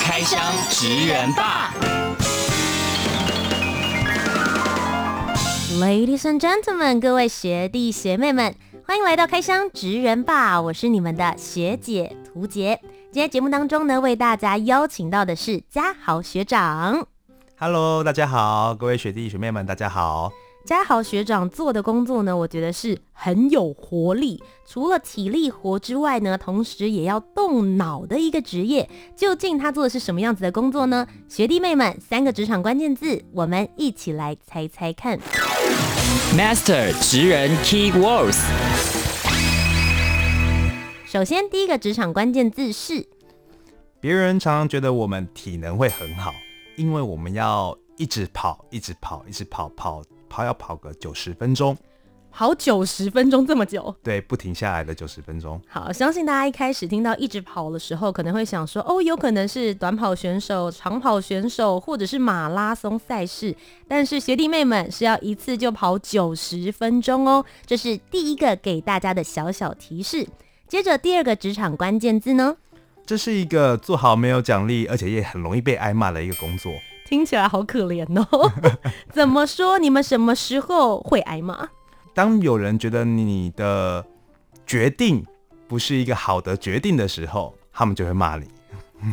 开箱职人吧，Ladies and gentlemen，各位学弟学妹们，欢迎来到开箱职人吧，我是你们的学姐涂洁。今天节目当中呢，为大家邀请到的是家豪学长。Hello，大家好，各位学弟学妹们，大家好。家豪学长做的工作呢，我觉得是很有活力，除了体力活之外呢，同时也要动脑的一个职业。究竟他做的是什么样子的工作呢？学弟妹们，三个职场关键字，我们一起来猜猜看。Master 职人 Key Words。首先，第一个职场关键字是，别人常常觉得我们体能会很好，因为我们要一直跑，一直跑，一直跑跑。跑要跑个九十分钟，跑九十分钟这么久？对，不停下来的九十分钟。好，相信大家一开始听到一直跑的时候，可能会想说，哦，有可能是短跑选手、长跑选手，或者是马拉松赛事。但是学弟妹们是要一次就跑九十分钟哦，这是第一个给大家的小小提示。接着第二个职场关键字呢？这是一个做好没有奖励，而且也很容易被挨骂的一个工作。听起来好可怜哦！怎么说？你们什么时候会挨骂？当有人觉得你的决定不是一个好的决定的时候，他们就会骂你。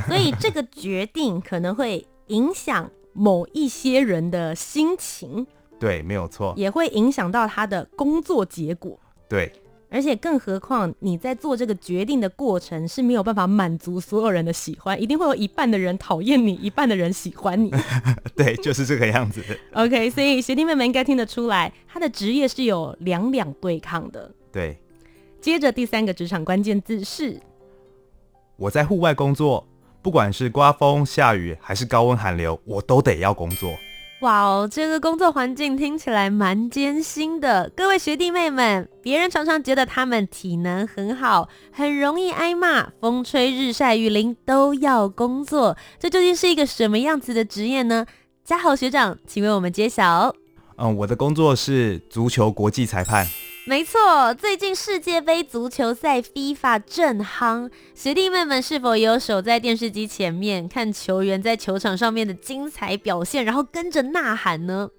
所以这个决定可能会影响某一些人的心情。对，没有错。也会影响到他的工作结果。对。而且更何况你在做这个决定的过程是没有办法满足所有人的喜欢，一定会有一半的人讨厌你，一半的人喜欢你。对，就是这个样子。OK，所以学弟妹们应该听得出来，他的职业是有两两对抗的。对。接着第三个职场关键字是，我在户外工作，不管是刮风下雨还是高温寒流，我都得要工作。哇哦，这个工作环境听起来蛮艰辛的。各位学弟妹们，别人常常觉得他们体能很好，很容易挨骂，风吹日晒雨淋都要工作。这究竟是一个什么样子的职业呢？嘉豪学长，请为我们揭晓。嗯，我的工作是足球国际裁判。没错，最近世界杯足球赛 FIFA 正夯，学弟妹们是否也有守在电视机前面看球员在球场上面的精彩表现，然后跟着呐喊呢？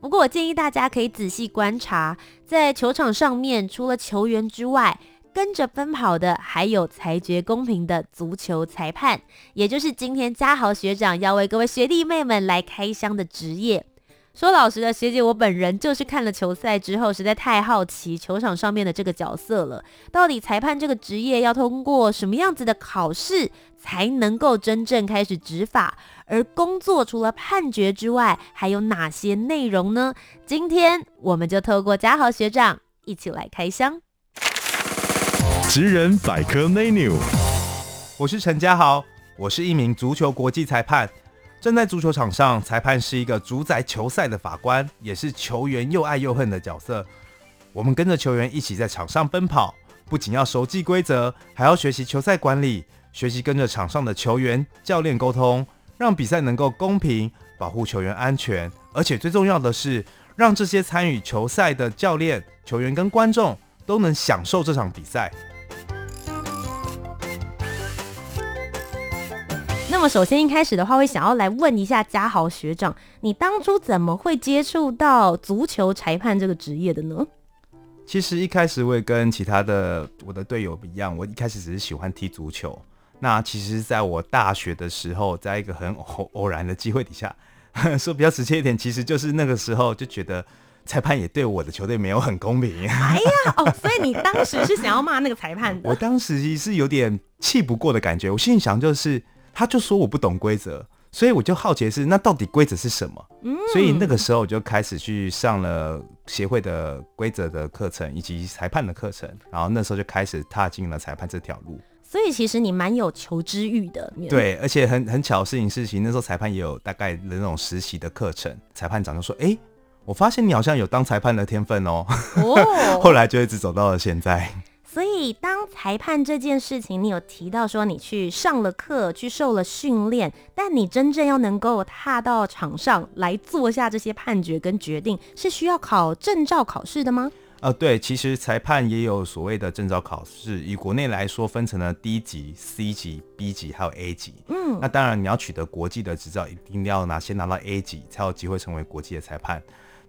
不过我建议大家可以仔细观察，在球场上面除了球员之外，跟着奔跑的还有裁决公平的足球裁判，也就是今天嘉豪学长要为各位学弟妹们来开箱的职业。说老实的，学姐，我本人就是看了球赛之后，实在太好奇球场上面的这个角色了。到底裁判这个职业要通过什么样子的考试，才能够真正开始执法？而工作除了判决之外，还有哪些内容呢？今天我们就透过嘉豪学长一起来开箱。职人百科 menu，我是陈嘉豪，我是一名足球国际裁判。站在足球场上，裁判是一个主宰球赛的法官，也是球员又爱又恨的角色。我们跟着球员一起在场上奔跑，不仅要熟记规则，还要学习球赛管理，学习跟着场上的球员、教练沟通，让比赛能够公平，保护球员安全。而且最重要的是，让这些参与球赛的教练、球员跟观众都能享受这场比赛。么首先一开始的话，会想要来问一下嘉豪学长，你当初怎么会接触到足球裁判这个职业的呢？其实一开始我也跟其他的我的队友不一样，我一开始只是喜欢踢足球。那其实在我大学的时候，在一个很偶 偶然的机会底下，说比较直接一点，其实就是那个时候就觉得裁判也对我的球队没有很公平。哎呀，哦，所以你当时是想要骂那个裁判的？我当时是有点气不过的感觉，我心里想就是。他就说我不懂规则，所以我就好奇的是，那到底规则是什么？嗯，所以那个时候我就开始去上了协会的规则的课程以及裁判的课程，然后那时候就开始踏进了裁判这条路。所以其实你蛮有求知欲的。对，而且很很巧的事情是，其实那时候裁判也有大概的那种实习的课程，裁判长就说：“哎、欸，我发现你好像有当裁判的天分哦。”哦，后来就一直走到了现在。所以当裁判这件事情，你有提到说你去上了课，去受了训练，但你真正要能够踏到场上来做下这些判决跟决定，是需要考证照考试的吗？呃，对，其实裁判也有所谓的证照考试，以国内来说，分成了 D 级、C 级、B 级，还有 A 级。嗯，那当然你要取得国际的执照，一定要拿先拿到 A 级，才有机会成为国际的裁判。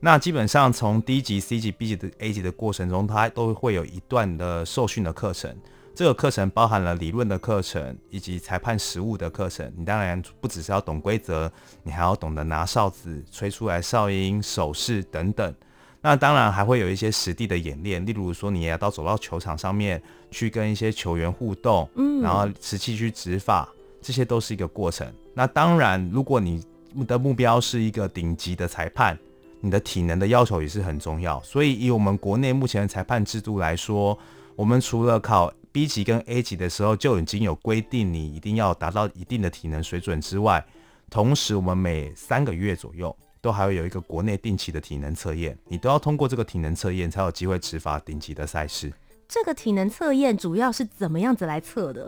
那基本上从 D 级、C 级、B 级的 A 级的过程中，它都会有一段的受训的课程。这个课程包含了理论的课程以及裁判实务的课程。你当然不只是要懂规则，你还要懂得拿哨子、吹出来哨音、手势等等。那当然还会有一些实地的演练，例如说你也要到走到球场上面去跟一些球员互动，嗯，然后实际去执法，这些都是一个过程。那当然，如果你的目标是一个顶级的裁判，你的体能的要求也是很重要。所以以我们国内目前的裁判制度来说，我们除了考 B 级跟 A 级的时候就已经有规定你一定要达到一定的体能水准之外，同时我们每三个月左右。都还会有一个国内定期的体能测验，你都要通过这个体能测验才有机会执法顶级的赛事。这个体能测验主要是怎么样子来测的？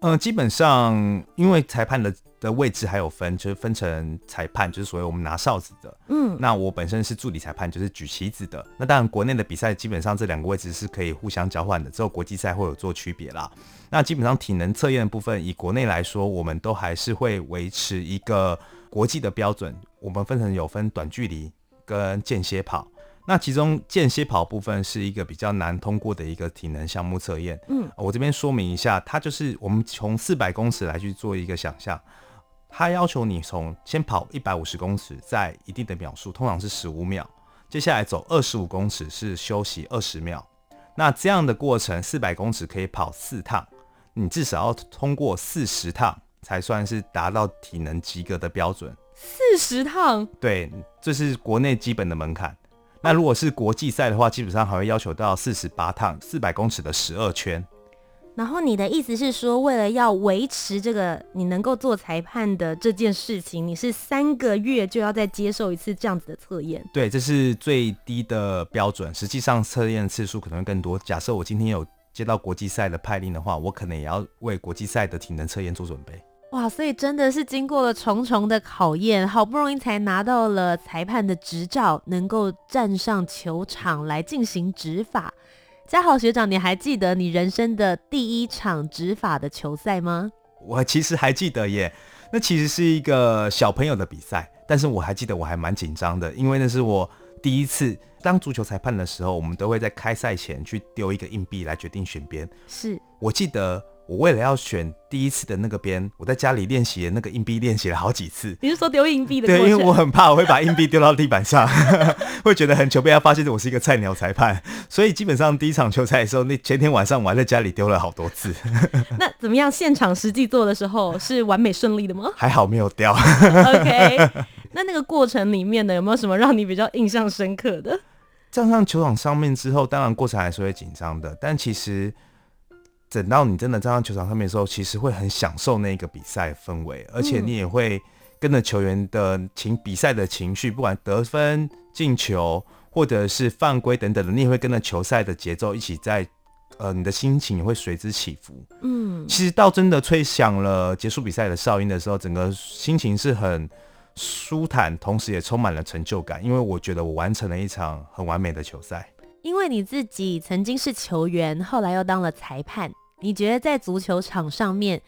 嗯、呃，基本上因为裁判的的位置还有分，就是分成裁判，就是所谓我们拿哨子的。嗯，那我本身是助理裁判，就是举旗子的。那当然国内的比赛基本上这两个位置是可以互相交换的，只有国际赛会有做区别啦。那基本上体能测验的部分，以国内来说，我们都还是会维持一个。国际的标准，我们分成有分短距离跟间歇跑。那其中间歇跑部分是一个比较难通过的一个体能项目测验。嗯，我这边说明一下，它就是我们从四百公尺来去做一个想象，它要求你从先跑一百五十公尺，在一定的秒数，通常是十五秒，接下来走二十五公尺是休息二十秒。那这样的过程，四百公尺可以跑四趟，你至少要通过四十趟。才算是达到体能及格的标准。四十趟，对，这是国内基本的门槛。那如果是国际赛的话，基本上还会要求到四十八趟，四百公尺的十二圈。然后你的意思是说，为了要维持这个你能够做裁判的这件事情，你是三个月就要再接受一次这样子的测验？对，这是最低的标准。实际上测验次数可能会更多。假设我今天有接到国际赛的派令的话，我可能也要为国际赛的体能测验做准备。哇，所以真的是经过了重重的考验，好不容易才拿到了裁判的执照，能够站上球场来进行执法。嘉豪学长，你还记得你人生的第一场执法的球赛吗？我其实还记得耶，那其实是一个小朋友的比赛，但是我还记得我还蛮紧张的，因为那是我第一次当足球裁判的时候，我们都会在开赛前去丢一个硬币来决定选边。是我记得。我为了要选第一次的那个边，我在家里练习那个硬币，练习了好几次。你是说丢硬币的？对，因为我很怕我会把硬币丢到地板上，会觉得很糗，被他发现我是一个菜鸟裁判。所以基本上第一场球赛的时候，那前天晚上我还在家里丢了好多次。那怎么样？现场实际做的时候是完美顺利的吗？还好没有掉。OK，那那个过程里面呢，有没有什么让你比较印象深刻的？站上球场上面之后，当然过程还是会紧张的，但其实。等到你真的站上球场上面的时候，其实会很享受那个比赛氛围，而且你也会跟着球员的情比赛的情绪，不管得分、进球或者是犯规等等的，你也会跟着球赛的节奏一起在，呃，你的心情也会随之起伏。嗯，其实到真的吹响了结束比赛的哨音的时候，整个心情是很舒坦，同时也充满了成就感，因为我觉得我完成了一场很完美的球赛。因为你自己曾经是球员，后来又当了裁判，你觉得在足球场上面，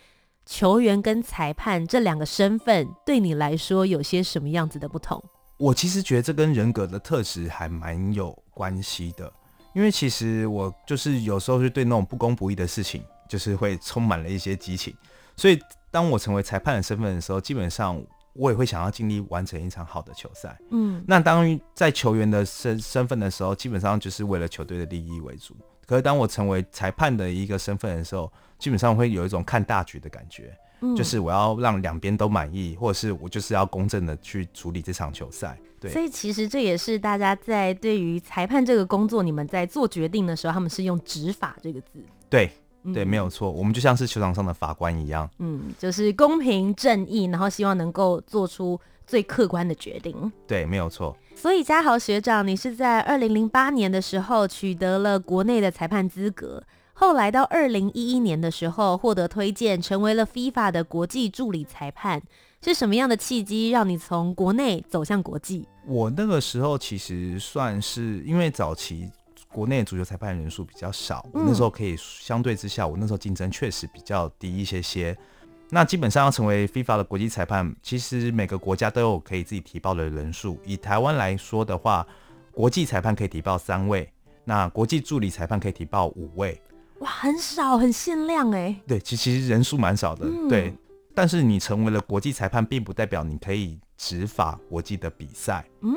球员跟裁判这两个身份对你来说有些什么样子的不同？我其实觉得这跟人格的特质还蛮有关系的，因为其实我就是有时候是对那种不公不义的事情，就是会充满了一些激情，所以当我成为裁判的身份的时候，基本上。我也会想要尽力完成一场好的球赛。嗯，那当在球员的身身份的时候，基本上就是为了球队的利益为主。可是当我成为裁判的一个身份的时候，基本上会有一种看大局的感觉。嗯，就是我要让两边都满意，或者是我就是要公正的去处理这场球赛。对，所以其实这也是大家在对于裁判这个工作，你们在做决定的时候，他们是用执法这个字。对。对，没有错，我们就像是球场上的法官一样，嗯，就是公平正义，然后希望能够做出最客观的决定。对，没有错。所以嘉豪学长，你是在二零零八年的时候取得了国内的裁判资格，后来到二零一一年的时候获得推荐，成为了 FIFA 的国际助理裁判。是什么样的契机让你从国内走向国际？我那个时候其实算是因为早期国内足球裁判人数比较少，嗯、我那时候可以相对之下，我那时候竞争确实比较低一些些。那基本上要成为 FIFA 的国际裁判，其实每个国家都有可以自己提报的人数。以台湾来说的话，国际裁判可以提报三位，那国际助理裁判可以提报五位。哇，很少，很限量哎。对，其其实人数蛮少的。嗯、对，但是你成为了国际裁判，并不代表你可以执法国际的比赛。嗯，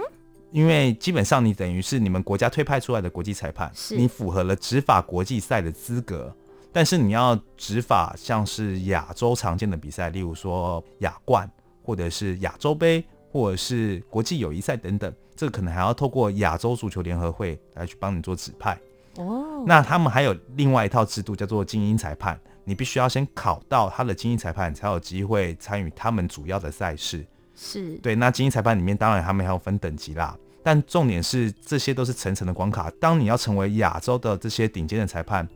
因为基本上你等于是你们国家推派出来的国际裁判，是你符合了执法国际赛的资格。但是你要执法，像是亚洲常见的比赛，例如说亚冠，或者是亚洲杯，或者是国际友谊赛等等，这个可能还要透过亚洲足球联合会来去帮你做指派。哦，那他们还有另外一套制度，叫做精英裁判，你必须要先考到他的精英裁判，才有机会参与他们主要的赛事。是对，那精英裁判里面当然他们还有分等级啦，但重点是这些都是层层的关卡。当你要成为亚洲的这些顶尖的裁判。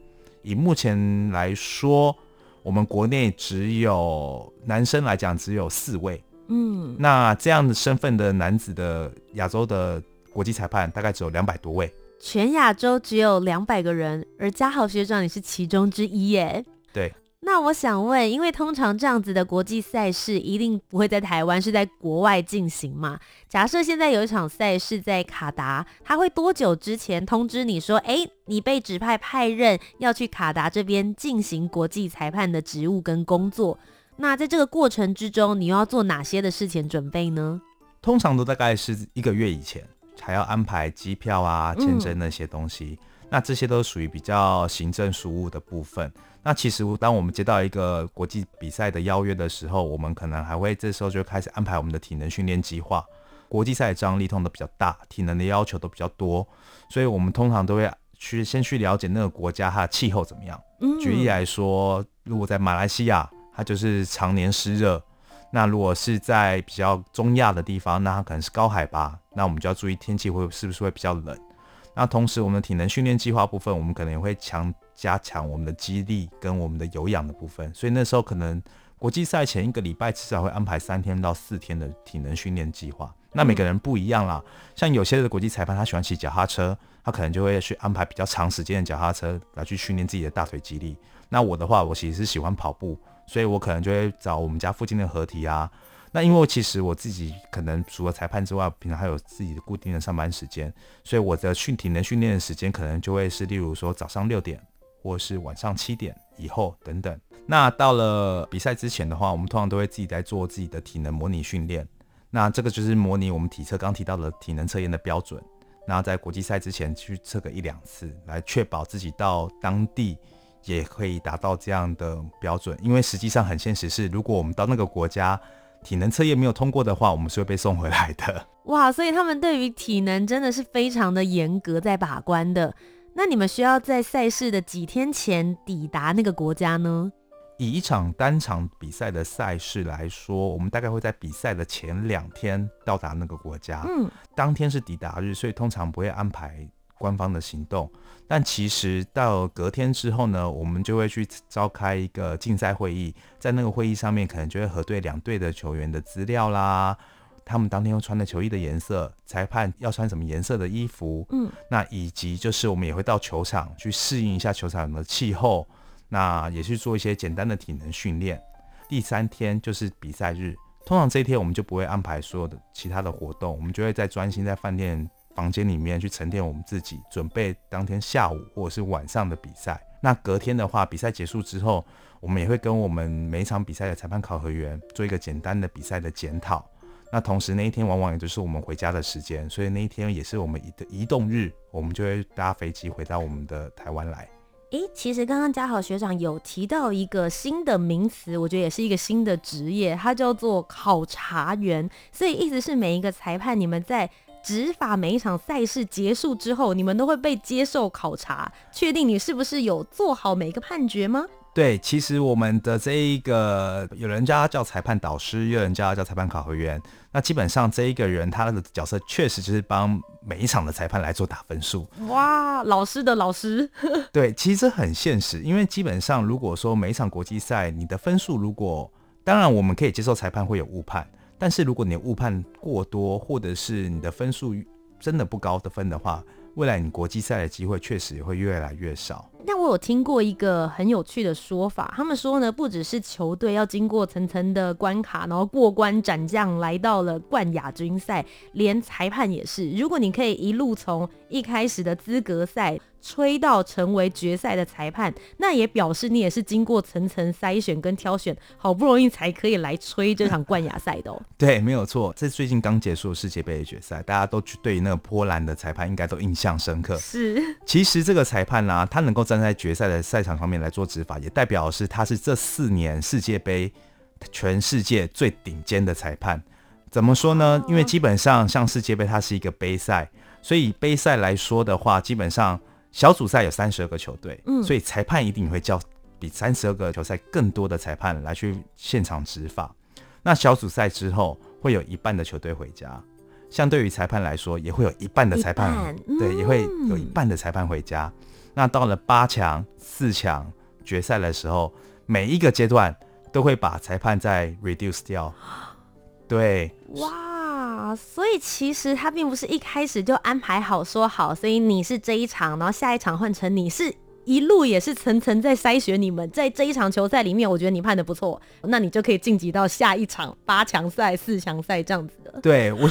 以目前来说，我们国内只有男生来讲只有四位，嗯，那这样的身份的男子的亚洲的国际裁判大概只有两百多位，全亚洲只有两百个人，而嘉豪学长你是其中之一耶，对。那我想问，因为通常这样子的国际赛事一定不会在台湾，是在国外进行嘛？假设现在有一场赛事在卡达，他会多久之前通知你说，哎，你被指派派任要去卡达这边进行国际裁判的职务跟工作？那在这个过程之中，你又要做哪些的事前准备呢？通常都大概是一个月以前，还要安排机票啊、签证那些东西。嗯那这些都属于比较行政事务的部分。那其实当我们接到一个国际比赛的邀约的时候，我们可能还会这时候就开始安排我们的体能训练计划。国际赛的张力通都比较大，体能的要求都比较多，所以我们通常都会去先去了解那个国家它的气候怎么样。嗯。举例来说，如果在马来西亚，它就是常年湿热；那如果是在比较中亚的地方，那它可能是高海拔，那我们就要注意天气会是不是会比较冷。那同时，我们的体能训练计划部分，我们可能也会强加强我们的肌力跟我们的有氧的部分。所以那时候可能国际赛前一个礼拜至少会安排三天到四天的体能训练计划。那每个人不一样啦，像有些的国际裁判他喜欢骑脚踏车，他可能就会去安排比较长时间的脚踏车来去训练自己的大腿肌力。那我的话，我其实是喜欢跑步，所以我可能就会找我们家附近的合体啊。那因为其实我自己可能除了裁判之外，平常还有自己的固定的上班时间，所以我的训体能训练的时间可能就会是，例如说早上六点，或是晚上七点以后等等。那到了比赛之前的话，我们通常都会自己在做自己的体能模拟训练。那这个就是模拟我们体测刚提到的体能测验的标准。那在国际赛之前去测个一两次，来确保自己到当地也可以达到这样的标准。因为实际上很现实是，如果我们到那个国家，体能测验没有通过的话，我们是会被送回来的。哇，所以他们对于体能真的是非常的严格，在把关的。那你们需要在赛事的几天前抵达那个国家呢？以一场单场比赛的赛事来说，我们大概会在比赛的前两天到达那个国家。嗯，当天是抵达日，所以通常不会安排。官方的行动，但其实到隔天之后呢，我们就会去召开一个竞赛会议，在那个会议上面，可能就会核对两队的球员的资料啦，他们当天要穿的球衣的颜色，裁判要穿什么颜色的衣服，嗯，那以及就是我们也会到球场去适应一下球场的气候，那也去做一些简单的体能训练。第三天就是比赛日，通常这一天我们就不会安排所有的其他的活动，我们就会在专心在饭店。房间里面去沉淀我们自己，准备当天下午或者是晚上的比赛。那隔天的话，比赛结束之后，我们也会跟我们每一场比赛的裁判考核员做一个简单的比赛的检讨。那同时那一天往往也就是我们回家的时间，所以那一天也是我们的移动日，我们就会搭飞机回到我们的台湾来。诶，其实刚刚嘉豪学长有提到一个新的名词，我觉得也是一个新的职业，它叫做考察员。所以意思是每一个裁判，你们在执法每一场赛事结束之后，你们都会被接受考察，确定你是不是有做好每一个判决吗？对，其实我们的这一个，有人叫他叫裁判导师，有人叫他叫裁判考核员。那基本上这一个人他的角色确实就是帮每一场的裁判来做打分数。哇，老师的老师。对，其实很现实，因为基本上如果说每一场国际赛你的分数如果，当然我们可以接受裁判会有误判，但是如果你误判过多，或者是你的分数真的不高的分的话，未来你国际赛的机会确实也会越来越少。但我有听过一个很有趣的说法，他们说呢，不只是球队要经过层层的关卡，然后过关斩将来到了冠亚军赛，连裁判也是。如果你可以一路从一开始的资格赛，吹到成为决赛的裁判，那也表示你也是经过层层筛选跟挑选，好不容易才可以来吹这场冠亚赛的哦。对，没有错。这最近刚结束的世界杯的决赛，大家都对于那个波兰的裁判应该都印象深刻。是，其实这个裁判呢、啊，他能够站在决赛的赛场上面来做执法，也代表是他是这四年世界杯全世界最顶尖的裁判。怎么说呢？因为基本上像世界杯，它是一个杯赛，所以杯赛来说的话，基本上。小组赛有三十二个球队，嗯，所以裁判一定会叫比三十二个球赛更多的裁判来去现场执法。那小组赛之后会有一半的球队回家，相对于裁判来说，也会有一半的裁判，嗯、对，也会有一半的裁判回家。那到了八强、四强决赛的时候，每一个阶段都会把裁判再 reduce 掉。对，哇。啊，所以其实他并不是一开始就安排好说好，所以你是这一场，然后下一场换成你，是一路也是层层在筛选你们，在这一场球赛里面，我觉得你判得不错，那你就可以晋级到下一场八强赛、四强赛这样子的。对我。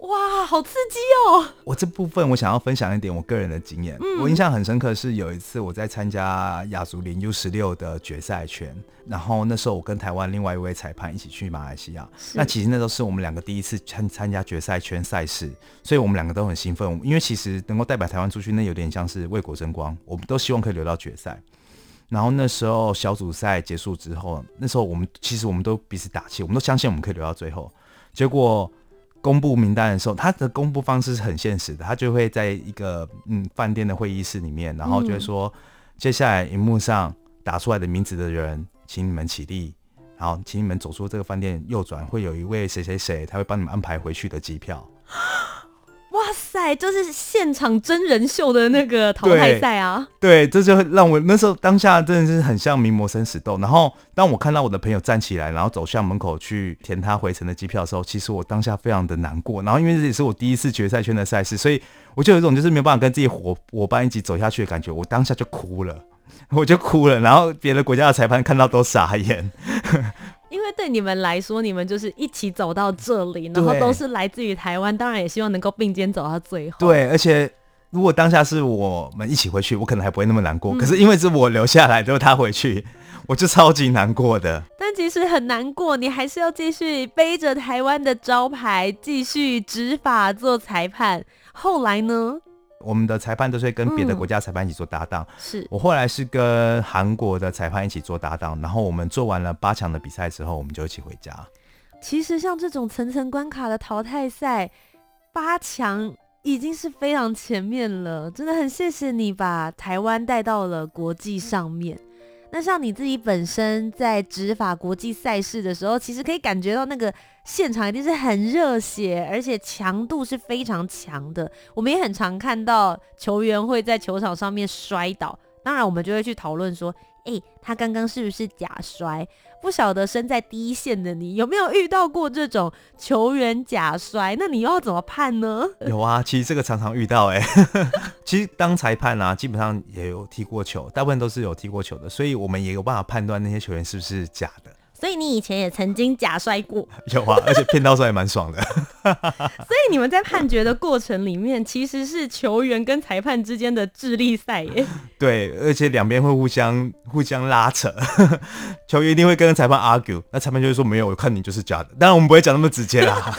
哇，好刺激哦！我这部分我想要分享一点我个人的经验。嗯、我印象很深刻是有一次我在参加亚足联 U 十六的决赛圈，然后那时候我跟台湾另外一位裁判一起去马来西亚。那其实那都是我们两个第一次参参加决赛圈赛事，所以我们两个都很兴奋。因为其实能够代表台湾出去，那有点像是为国争光。我们都希望可以留到决赛。然后那时候小组赛结束之后，那时候我们其实我们都彼此打气，我们都相信我们可以留到最后。结果。公布名单的时候，他的公布方式是很现实的，他就会在一个嗯饭店的会议室里面，然后就会说，嗯、接下来荧幕上打出来的名字的人，请你们起立，然后请你们走出这个饭店，右转会有一位谁谁谁，他会帮你们安排回去的机票。哇塞，就是现场真人秀的那个淘汰赛啊！对，对，这就让我那时候当下真的是很像名模生死斗。然后当我看到我的朋友站起来，然后走向门口去填他回程的机票的时候，其实我当下非常的难过。然后因为这也是我第一次决赛圈的赛事，所以我就有一种就是没有办法跟自己伙伙伴一起走下去的感觉。我当下就哭了，我就哭了。然后别的国家的裁判看到都傻眼。因为对你们来说，你们就是一起走到这里，然后都是来自于台湾，当然也希望能够并肩走到最后。对，而且如果当下是我们一起回去，我可能还不会那么难过。嗯、可是因为是我留下来，就是他回去，我就超级难过的。但其实很难过，你还是要继续背着台湾的招牌，继续执法做裁判。后来呢？我们的裁判都是跟别的国家裁判一起做搭档。嗯、是我后来是跟韩国的裁判一起做搭档，然后我们做完了八强的比赛之后，我们就一起回家。其实像这种层层关卡的淘汰赛，八强已经是非常前面了，真的很谢谢你把台湾带到了国际上面。那像你自己本身在执法国际赛事的时候，其实可以感觉到那个现场一定是很热血，而且强度是非常强的。我们也很常看到球员会在球场上面摔倒，当然我们就会去讨论说，诶、他刚刚是不是假摔？不晓得身在第一线的你有没有遇到过这种球员假摔？那你又要怎么判呢？有啊，其实这个常常遇到哎、其实当裁判啊，基本上也有踢过球，大部分都是有踢过球的，所以我们也有办法判断那些球员是不是假的。所以你以前也曾经假摔过？有啊，而且骗到摔也蛮爽的。所以你们在判决的过程里面，其实是球员跟裁判之间的智力赛耶。对，而且两边会互相互相拉扯，球员一定会跟裁判 argue，那裁判就会说没有，我看你就是假的。当然我们不会讲那么直接啦。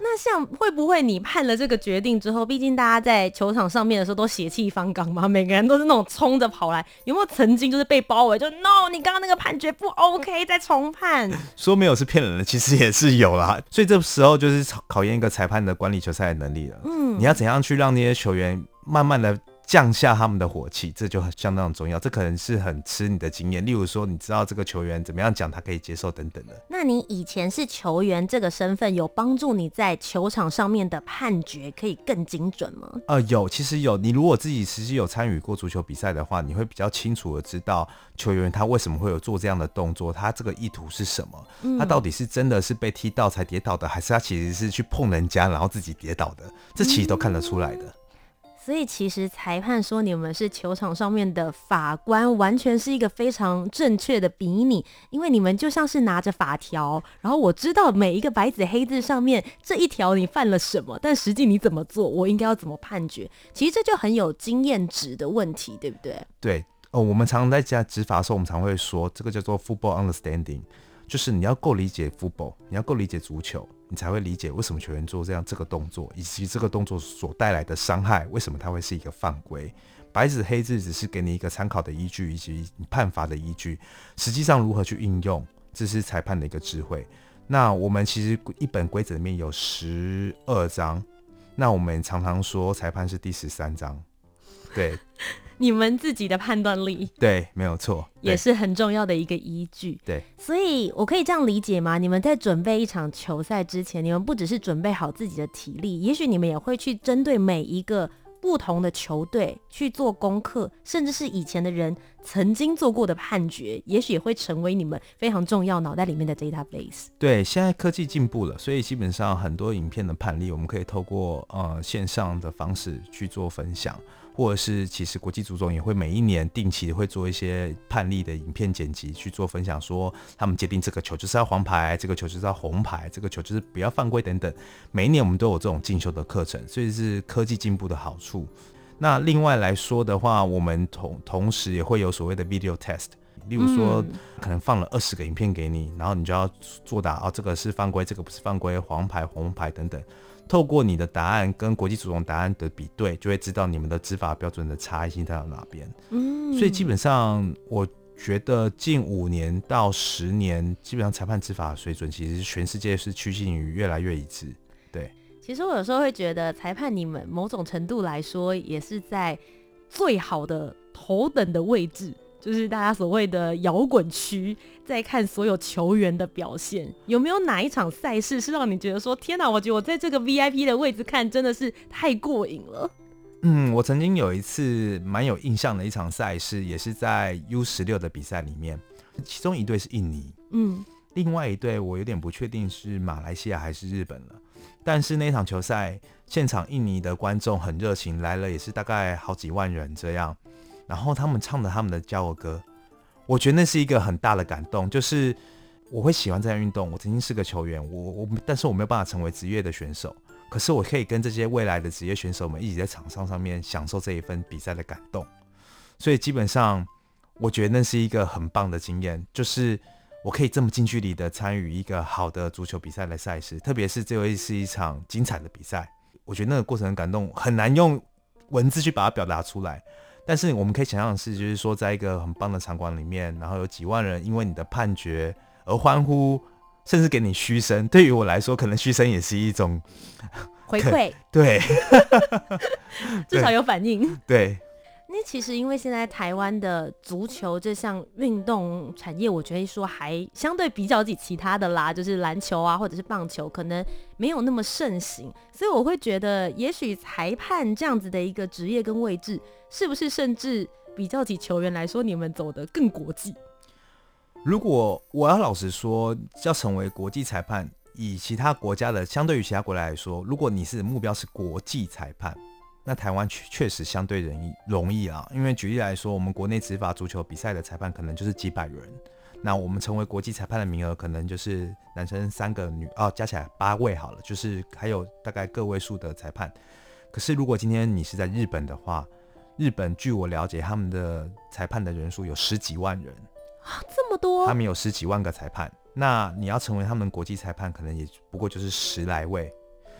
那 那像会不会你判了这个决定之后，毕竟大家在球场上面的时候都血气方刚嘛，每个人都是那种冲着跑来，有没有曾经就是被包围，就 no，你刚刚那个判决不 OK，再重判？说没有是骗人的，其实也是有啦。所以这时候就是考验一个裁判的管理球赛的能力了。嗯，你要怎样去让那些球员慢慢的。降下他们的火气，这就相当重要。这可能是很吃你的经验。例如说，你知道这个球员怎么样讲，他可以接受等等的。那你以前是球员这个身份，有帮助你在球场上面的判决可以更精准吗？呃，有，其实有。你如果自己实际有参与过足球比赛的话，你会比较清楚的知道球员他为什么会有做这样的动作，他这个意图是什么？嗯、他到底是真的是被踢到才跌倒的，还是他其实是去碰人家然后自己跌倒的？这其实都看得出来的。嗯所以其实裁判说你们是球场上面的法官，完全是一个非常正确的比拟，因为你们就像是拿着法条，然后我知道每一个白纸黑字上面这一条你犯了什么，但实际你怎么做，我应该要怎么判决，其实这就很有经验值的问题，对不对？对，哦，我们常常在讲执法的时候，我们常会说这个叫做 football understanding，就是你要够理解 football，你要够理解足球。你才会理解为什么球员做这样这个动作，以及这个动作所带来的伤害，为什么它会是一个犯规。白纸黑字只是给你一个参考的依据，以及判罚的依据。实际上如何去运用，这是裁判的一个智慧。那我们其实一本规则里面有十二章，那我们常常说裁判是第十三章，对。你们自己的判断力，对，没有错，也是很重要的一个依据。对，所以我可以这样理解吗？你们在准备一场球赛之前，你们不只是准备好自己的体力，也许你们也会去针对每一个不同的球队去做功课，甚至是以前的人曾经做过的判决，也许也会成为你们非常重要脑袋里面的 database。对，现在科技进步了，所以基本上很多影片的判例，我们可以透过呃线上的方式去做分享。或者是其实国际足总也会每一年定期会做一些判例的影片剪辑去做分享，说他们界定这个球就是要黄牌，这个球就是要红牌，这个球就是不要犯规等等。每一年我们都有这种进修的课程，所以是科技进步的好处。那另外来说的话，我们同同时也会有所谓的 video test，例如说可能放了二十个影片给你，然后你就要作答哦，这个是犯规，这个不是犯规，黄牌、红牌等等。透过你的答案跟国际足总答案的比对，就会知道你们的执法标准的差异性在哪边。嗯，所以基本上，我觉得近五年到十年，基本上裁判执法水准其实全世界是趋近于越来越一致。对，其实我有时候会觉得，裁判你们某种程度来说，也是在最好的头等的位置。就是大家所谓的摇滚区，在看所有球员的表现，有没有哪一场赛事是让你觉得说天哪，我觉得我在这个 VIP 的位置看真的是太过瘾了。嗯，我曾经有一次蛮有印象的一场赛事，也是在 U 十六的比赛里面，其中一队是印尼，嗯，另外一队我有点不确定是马来西亚还是日本了。但是那场球赛现场，印尼的观众很热情，来了也是大概好几万人这样。然后他们唱的他们的加油歌，我觉得那是一个很大的感动。就是我会喜欢这项运动，我曾经是个球员，我我但是我没有办法成为职业的选手，可是我可以跟这些未来的职业选手们一起在场上上面享受这一份比赛的感动。所以基本上，我觉得那是一个很棒的经验，就是我可以这么近距离的参与一个好的足球比赛的赛事，特别是这会是一场精彩的比赛。我觉得那个过程很感动，很难用文字去把它表达出来。但是我们可以想象的是，就是说，在一个很棒的场馆里面，然后有几万人因为你的判决而欢呼，甚至给你嘘声。对于我来说，可能嘘声也是一种回馈。对，至少有反应。对。那其实，因为现在台湾的足球这项运动产业，我觉得说还相对比较起其他的啦，就是篮球啊，或者是棒球，可能没有那么盛行，所以我会觉得，也许裁判这样子的一个职业跟位置，是不是甚至比较起球员来说，你们走得更国际？如果我要老实说，要成为国际裁判，以其他国家的相对于其他国家来说，如果你是目标是国际裁判。那台湾确确实相对容易容易啊，因为举例来说，我们国内执法足球比赛的裁判可能就是几百人，那我们成为国际裁判的名额可能就是男生三个女哦，加起来八位好了，就是还有大概个位数的裁判。可是如果今天你是在日本的话，日本据我了解，他们的裁判的人数有十几万人啊，这么多，他们有十几万个裁判，那你要成为他们国际裁判，可能也不过就是十来位。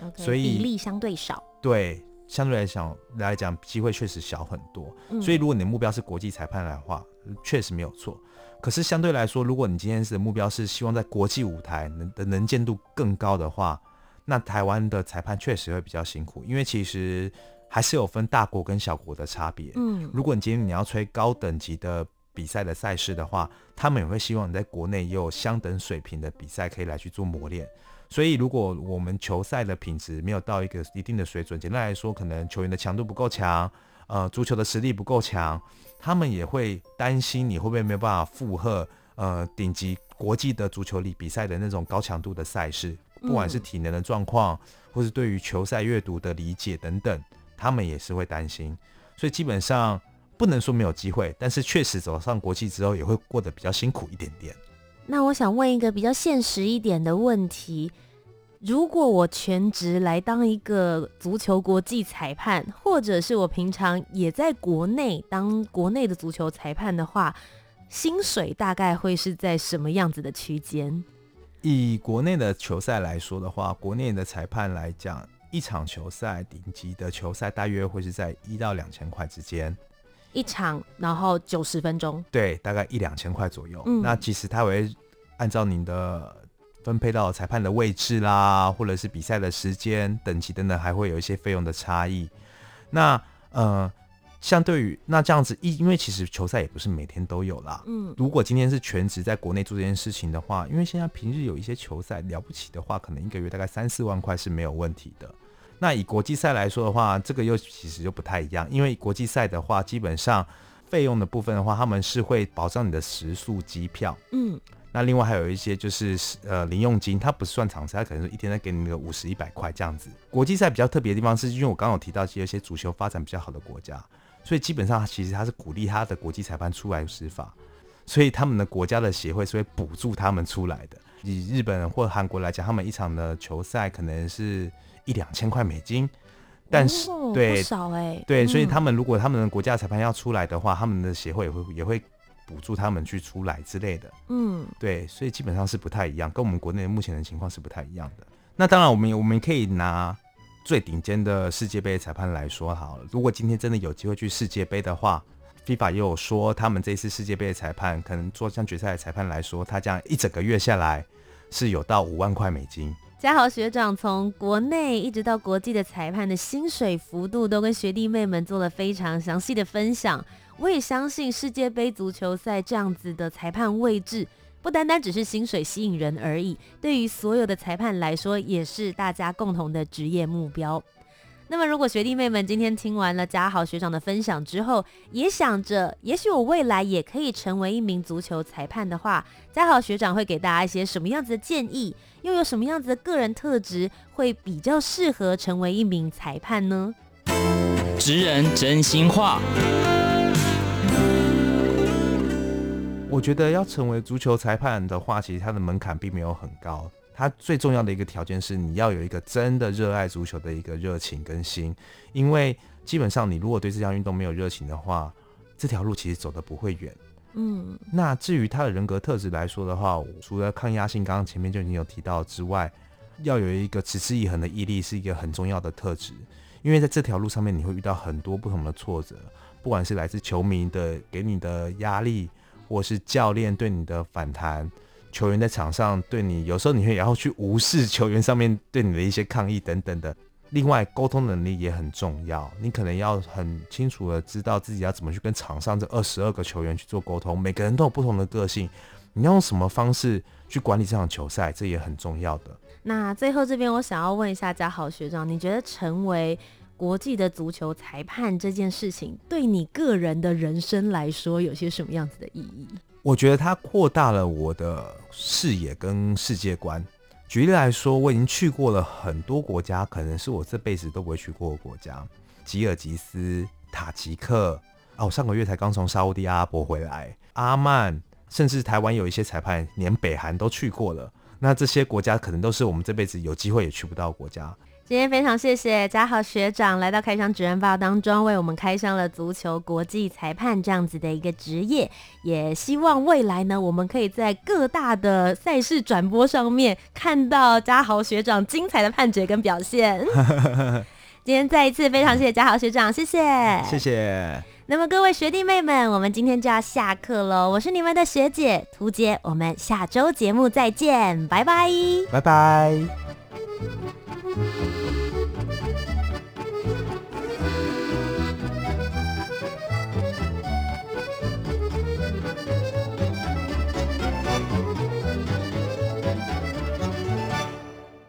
Okay, 所以比例相对少。对，相对来讲来讲，机会确实小很多。嗯、所以如果你的目标是国际裁判来的话，确实没有错。可是相对来说，如果你今天是的目标是希望在国际舞台能的能见度更高的话，那台湾的裁判确实会比较辛苦，因为其实还是有分大国跟小国的差别。嗯，如果你今天你要吹高等级的比赛的赛事的话，他们也会希望你在国内也有相等水平的比赛可以来去做磨练。所以，如果我们球赛的品质没有到一个一定的水准，简单来说，可能球员的强度不够强，呃，足球的实力不够强，他们也会担心你会不会没有办法负荷呃顶级国际的足球里比赛的那种高强度的赛事，不管是体能的状况，或是对于球赛阅读的理解等等，他们也是会担心。所以基本上不能说没有机会，但是确实走上国际之后也会过得比较辛苦一点点。那我想问一个比较现实一点的问题：如果我全职来当一个足球国际裁判，或者是我平常也在国内当国内的足球裁判的话，薪水大概会是在什么样子的区间？以国内的球赛来说的话，国内的裁判来讲，一场球赛顶级的球赛大约会是在一到两千块之间。一场，然后九十分钟，对，大概一两千块左右。嗯，那其实他会按照您的分配到裁判的位置啦，或者是比赛的时间、等级等等，还会有一些费用的差异。那呃，相对于那这样子，因因为其实球赛也不是每天都有啦。嗯，如果今天是全职在国内做这件事情的话，因为现在平日有一些球赛了不起的话，可能一个月大概三四万块是没有问题的。那以国际赛来说的话，这个又其实就不太一样，因为国际赛的话，基本上费用的部分的话，他们是会保障你的食宿机票，嗯，那另外还有一些就是呃零用金，它不算场次，它可能是一天再给你个五十一百块这样子。国际赛比较特别的地方是，因为我刚刚有提到，其实有些足球发展比较好的国家，所以基本上其实它是鼓励他的国际裁判出来执法，所以他们的国家的协会是会补助他们出来的。以日本或韩国来讲，他们一场的球赛可能是。一两千块美金，但是、哦、对，少哎、欸，对，嗯、所以他们如果他们的国家裁判要出来的话，他们的协会也会也会补助他们去出来之类的，嗯，对，所以基本上是不太一样，跟我们国内目前的情况是不太一样的。那当然，我们我们可以拿最顶尖的世界杯裁判来说好了。如果今天真的有机会去世界杯的话，FIFA 也有说，他们这次世界杯的裁判可能做像决赛的裁判来说，他这样一整个月下来是有到五万块美金。嘉豪学长从国内一直到国际的裁判的薪水幅度都跟学弟妹们做了非常详细的分享。我也相信世界杯足球赛这样子的裁判位置，不单单只是薪水吸引人而已，对于所有的裁判来说，也是大家共同的职业目标。那么，如果学弟妹们今天听完了嘉豪学长的分享之后，也想着，也许我未来也可以成为一名足球裁判的话，嘉豪学长会给大家一些什么样子的建议？又有什么样子的个人特质会比较适合成为一名裁判呢？职人真心话，我觉得要成为足球裁判的话，其实它的门槛并没有很高。它最重要的一个条件是，你要有一个真的热爱足球的一个热情跟心，因为基本上你如果对这项运动没有热情的话，这条路其实走的不会远。嗯，那至于他的人格特质来说的话，除了抗压性，刚刚前面就已经有提到之外，要有一个持之以恒的毅力是一个很重要的特质，因为在这条路上面你会遇到很多不同的挫折，不管是来自球迷的给你的压力，或是教练对你的反弹。球员在场上对你，有时候你会也要去无视球员上面对你的一些抗议等等的。另外，沟通能力也很重要，你可能要很清楚的知道自己要怎么去跟场上这二十二个球员去做沟通。每个人都有不同的个性，你要用什么方式去管理这场球赛，这也很重要的。那最后这边我想要问一下嘉豪学长，你觉得成为国际的足球裁判这件事情，对你个人的人生来说，有些什么样子的意义？我觉得它扩大了我的视野跟世界观。举例来说，我已经去过了很多国家，可能是我这辈子都不会去过的国家，吉尔吉斯、塔吉克。哦，上个月才刚从沙乌地阿拉伯回来，阿曼，甚至台湾有一些裁判连北韩都去过了。那这些国家可能都是我们这辈子有机会也去不到国家。今天非常谢谢嘉豪学长来到开箱职人报当中，为我们开箱了足球国际裁判这样子的一个职业。也希望未来呢，我们可以在各大的赛事转播上面看到嘉豪学长精彩的判决跟表现。今天再一次非常谢谢嘉豪学长，谢谢，谢谢。那么各位学弟妹们，我们今天就要下课喽。我是你们的学姐涂洁，我们下周节目再见，拜拜，拜拜。嗯